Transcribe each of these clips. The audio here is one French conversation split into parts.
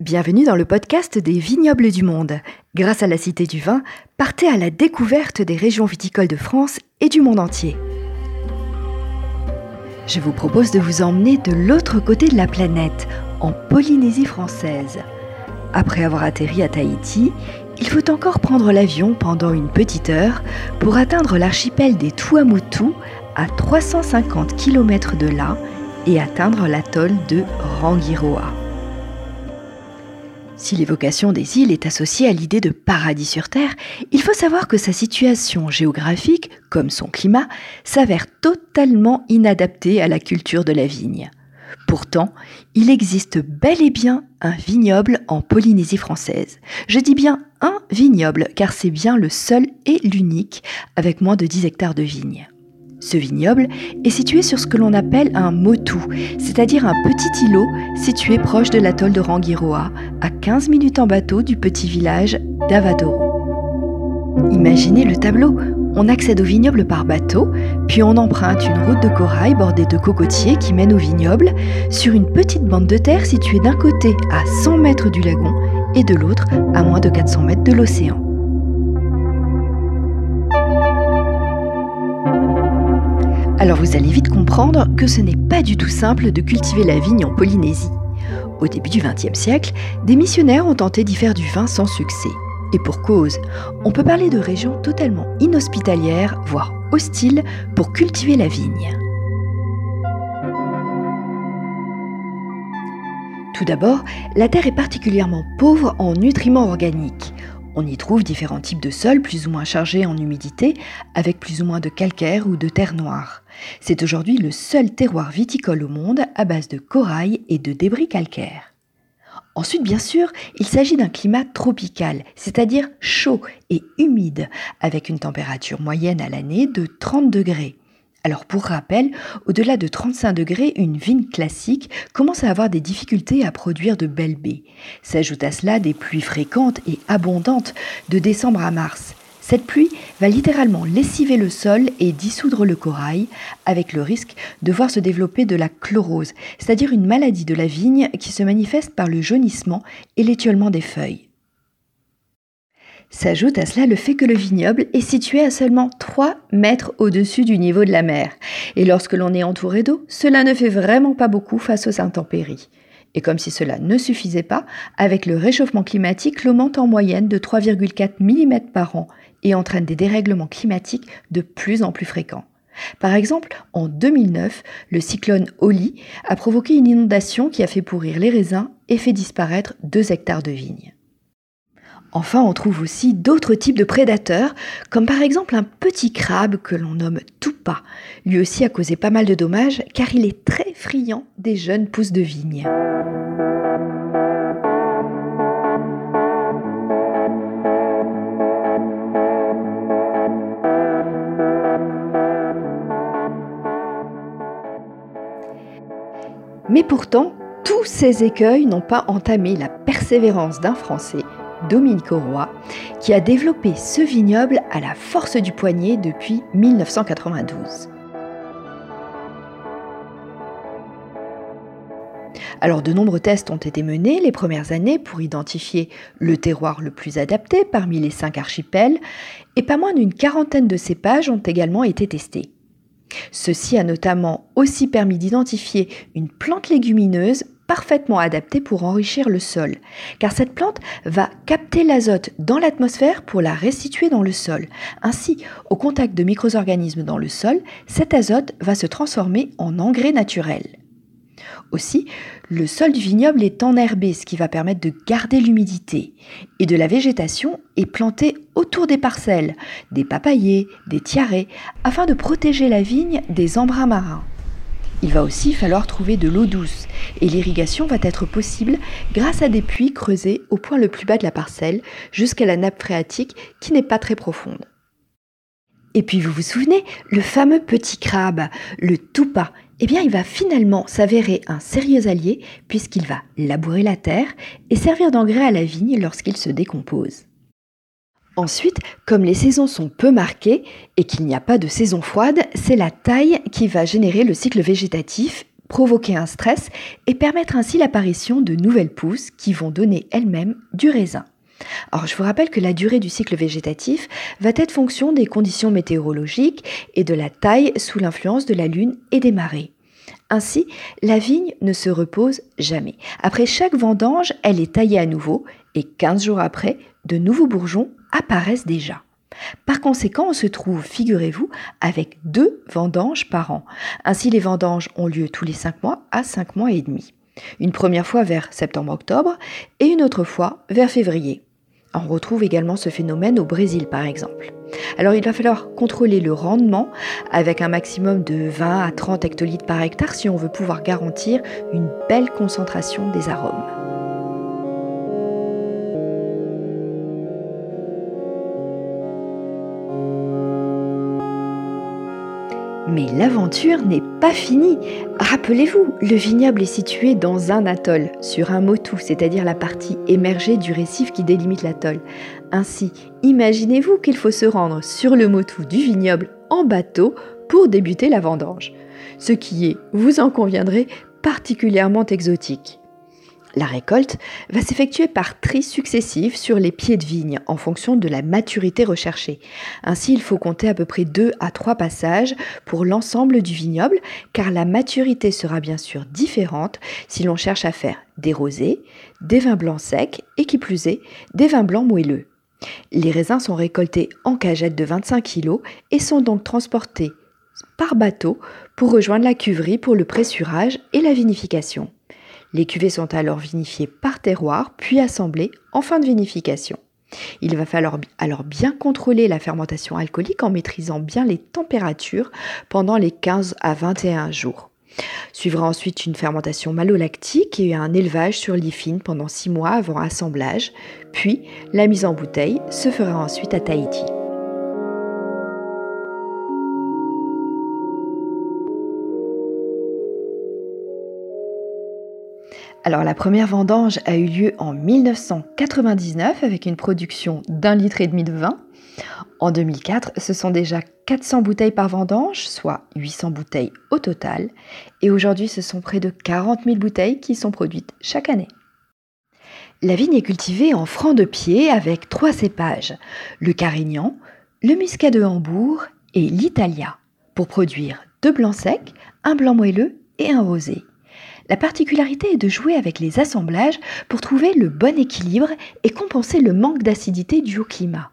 Bienvenue dans le podcast des vignobles du monde. Grâce à la Cité du Vin, partez à la découverte des régions viticoles de France et du monde entier. Je vous propose de vous emmener de l'autre côté de la planète, en Polynésie française. Après avoir atterri à Tahiti, il faut encore prendre l'avion pendant une petite heure pour atteindre l'archipel des Tuamotu à 350 km de là et atteindre l'atoll de Rangiroa. Si l'évocation des îles est associée à l'idée de paradis sur Terre, il faut savoir que sa situation géographique, comme son climat, s'avère totalement inadaptée à la culture de la vigne. Pourtant, il existe bel et bien un vignoble en Polynésie française. Je dis bien un vignoble car c'est bien le seul et l'unique avec moins de 10 hectares de vignes. Ce vignoble est situé sur ce que l'on appelle un motu, c'est-à-dire un petit îlot situé proche de l'atoll de Rangiroa, à 15 minutes en bateau du petit village d'Avadoro. Imaginez le tableau. On accède au vignoble par bateau, puis on emprunte une route de corail bordée de cocotiers qui mène au vignoble sur une petite bande de terre située d'un côté à 100 mètres du lagon et de l'autre à moins de 400 mètres de l'océan. Alors vous allez vite comprendre que ce n'est pas du tout simple de cultiver la vigne en Polynésie. Au début du XXe siècle, des missionnaires ont tenté d'y faire du vin sans succès. Et pour cause, on peut parler de régions totalement inhospitalières, voire hostiles, pour cultiver la vigne. Tout d'abord, la terre est particulièrement pauvre en nutriments organiques. On y trouve différents types de sols plus ou moins chargés en humidité, avec plus ou moins de calcaire ou de terre noire. C'est aujourd'hui le seul terroir viticole au monde à base de corail et de débris calcaires. Ensuite, bien sûr, il s'agit d'un climat tropical, c'est-à-dire chaud et humide, avec une température moyenne à l'année de 30 degrés. Alors pour rappel, au-delà de 35 degrés, une vigne classique commence à avoir des difficultés à produire de belles baies. S'ajoute à cela des pluies fréquentes et abondantes de décembre à mars. Cette pluie va littéralement lessiver le sol et dissoudre le corail, avec le risque de voir se développer de la chlorose, c'est-à-dire une maladie de la vigne qui se manifeste par le jaunissement et l'étiolement des feuilles. S'ajoute à cela le fait que le vignoble est situé à seulement 3 mètres au-dessus du niveau de la mer. Et lorsque l'on est entouré d'eau, cela ne fait vraiment pas beaucoup face aux intempéries. Et comme si cela ne suffisait pas, avec le réchauffement climatique, l'eau monte en moyenne de 3,4 mm par an et entraîne des dérèglements climatiques de plus en plus fréquents. Par exemple, en 2009, le cyclone Oli a provoqué une inondation qui a fait pourrir les raisins et fait disparaître 2 hectares de vignes. Enfin, on trouve aussi d'autres types de prédateurs, comme par exemple un petit crabe que l'on nomme Tupa. Lui aussi a causé pas mal de dommages car il est très friand des jeunes pousses de vigne. Mais pourtant, tous ces écueils n'ont pas entamé la persévérance d'un Français Dominique Roy, qui a développé ce vignoble à la force du poignet depuis 1992. Alors de nombreux tests ont été menés les premières années pour identifier le terroir le plus adapté parmi les cinq archipels, et pas moins d'une quarantaine de cépages ont également été testés. Ceci a notamment aussi permis d'identifier une plante légumineuse parfaitement adaptée pour enrichir le sol, car cette plante va capter l'azote dans l'atmosphère pour la restituer dans le sol. Ainsi, au contact de micro-organismes dans le sol, cet azote va se transformer en engrais naturel. Aussi, le sol du vignoble est enherbé, ce qui va permettre de garder l'humidité. Et de la végétation est plantée autour des parcelles, des papayers, des tiarets, afin de protéger la vigne des embruns marins. Il va aussi falloir trouver de l'eau douce et l'irrigation va être possible grâce à des puits creusés au point le plus bas de la parcelle jusqu'à la nappe phréatique qui n'est pas très profonde. Et puis vous vous souvenez, le fameux petit crabe, le tupa, eh bien il va finalement s'avérer un sérieux allié puisqu'il va labourer la terre et servir d'engrais à la vigne lorsqu'il se décompose. Ensuite, comme les saisons sont peu marquées et qu'il n'y a pas de saison froide, c'est la taille qui va générer le cycle végétatif provoquer un stress et permettre ainsi l'apparition de nouvelles pousses qui vont donner elles-mêmes du raisin. Alors je vous rappelle que la durée du cycle végétatif va être fonction des conditions météorologiques et de la taille sous l'influence de la lune et des marées. Ainsi, la vigne ne se repose jamais. Après chaque vendange, elle est taillée à nouveau et 15 jours après, de nouveaux bourgeons apparaissent déjà. Par conséquent, on se trouve, figurez-vous, avec deux vendanges par an. Ainsi, les vendanges ont lieu tous les 5 mois à 5 mois et demi. Une première fois vers septembre-octobre et une autre fois vers février. On retrouve également ce phénomène au Brésil par exemple. Alors il va falloir contrôler le rendement avec un maximum de 20 à 30 hectolitres par hectare si on veut pouvoir garantir une belle concentration des arômes. Mais l'aventure n'est pas finie. Rappelez-vous, le vignoble est situé dans un atoll, sur un motu, c'est-à-dire la partie émergée du récif qui délimite l'atoll. Ainsi, imaginez-vous qu'il faut se rendre sur le motu du vignoble en bateau pour débuter la vendange. Ce qui est, vous en conviendrez, particulièrement exotique. La récolte va s'effectuer par tri successif sur les pieds de vigne en fonction de la maturité recherchée. Ainsi, il faut compter à peu près 2 à 3 passages pour l'ensemble du vignoble car la maturité sera bien sûr différente si l'on cherche à faire des rosés, des vins blancs secs et qui plus est, des vins blancs moelleux. Les raisins sont récoltés en cagettes de 25 kg et sont donc transportés par bateau pour rejoindre la cuverie pour le pressurage et la vinification. Les cuvées sont alors vinifiées par terroir, puis assemblées en fin de vinification. Il va falloir alors bien contrôler la fermentation alcoolique en maîtrisant bien les températures pendant les 15 à 21 jours. Suivra ensuite une fermentation malolactique et un élevage sur l'ifine pendant 6 mois avant assemblage, puis la mise en bouteille se fera ensuite à Tahiti. Alors la première vendange a eu lieu en 1999 avec une production d'un litre et demi de vin. En 2004, ce sont déjà 400 bouteilles par vendange, soit 800 bouteilles au total. Et aujourd'hui, ce sont près de 40 000 bouteilles qui sont produites chaque année. La vigne est cultivée en franc de pied avec trois cépages, le Carignan, le Muscat de Hambourg et l'Italia, pour produire deux blancs secs, un blanc moelleux et un rosé. La particularité est de jouer avec les assemblages pour trouver le bon équilibre et compenser le manque d'acidité dû au climat.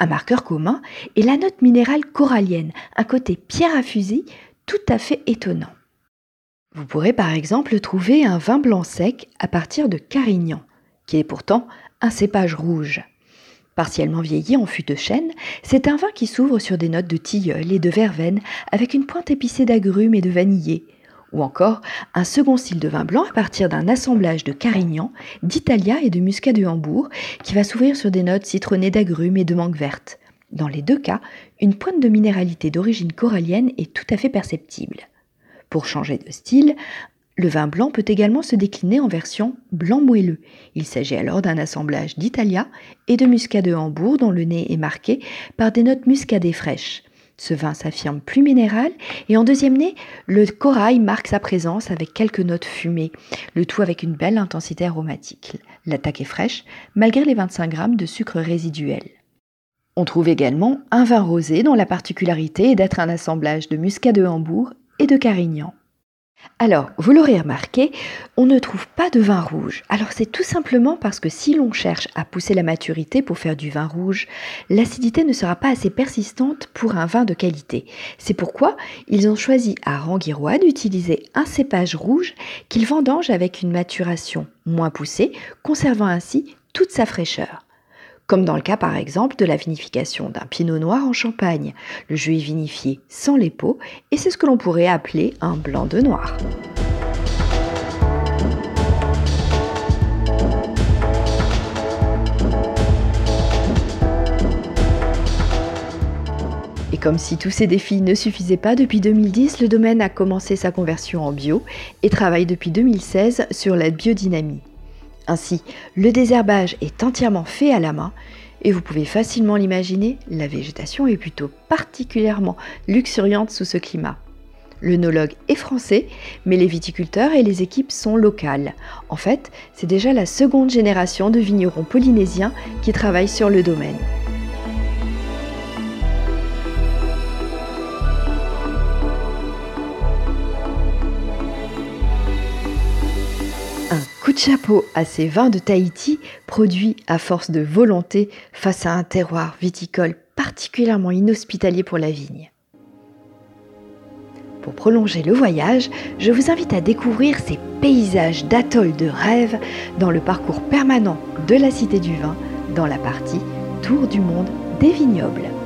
Un marqueur commun est la note minérale corallienne, un côté pierre à fusil tout à fait étonnant. Vous pourrez par exemple trouver un vin blanc sec à partir de Carignan, qui est pourtant un cépage rouge. Partiellement vieilli en fût de chêne, c'est un vin qui s'ouvre sur des notes de tilleul et de verveine avec une pointe épicée d'agrumes et de vanillé, ou encore un second style de vin blanc à partir d'un assemblage de Carignan, d'Italia et de Muscat de Hambourg qui va s'ouvrir sur des notes citronnées d'agrumes et de mangue verte. Dans les deux cas, une pointe de minéralité d'origine corallienne est tout à fait perceptible. Pour changer de style, le vin blanc peut également se décliner en version blanc moelleux. Il s'agit alors d'un assemblage d'Italia et de Muscat de Hambourg dont le nez est marqué par des notes muscadées fraîches. Ce vin s'affirme plus minéral et en deuxième nez, le corail marque sa présence avec quelques notes fumées, le tout avec une belle intensité aromatique. L'attaque est fraîche malgré les 25 grammes de sucre résiduel. On trouve également un vin rosé dont la particularité est d'être un assemblage de muscat de Hambourg et de Carignan. Alors, vous l'aurez remarqué, on ne trouve pas de vin rouge. Alors c'est tout simplement parce que si l'on cherche à pousser la maturité pour faire du vin rouge, l'acidité ne sera pas assez persistante pour un vin de qualité. C'est pourquoi ils ont choisi à Ranguirois d'utiliser un cépage rouge qu'ils vendangent avec une maturation moins poussée, conservant ainsi toute sa fraîcheur comme dans le cas par exemple de la vinification d'un pinot noir en Champagne. Le jus est vinifié sans les peaux et c'est ce que l'on pourrait appeler un blanc de noir. Et comme si tous ces défis ne suffisaient pas, depuis 2010, le domaine a commencé sa conversion en bio et travaille depuis 2016 sur la biodynamie. Ainsi, le désherbage est entièrement fait à la main et vous pouvez facilement l'imaginer, la végétation est plutôt particulièrement luxuriante sous ce climat. L'œnologue est français, mais les viticulteurs et les équipes sont locales. En fait, c'est déjà la seconde génération de vignerons polynésiens qui travaillent sur le domaine. Coup de chapeau à ces vins de Tahiti, produits à force de volonté face à un terroir viticole particulièrement inhospitalier pour la vigne. Pour prolonger le voyage, je vous invite à découvrir ces paysages d'atoll de rêve dans le parcours permanent de la Cité du Vin, dans la partie Tour du monde des vignobles.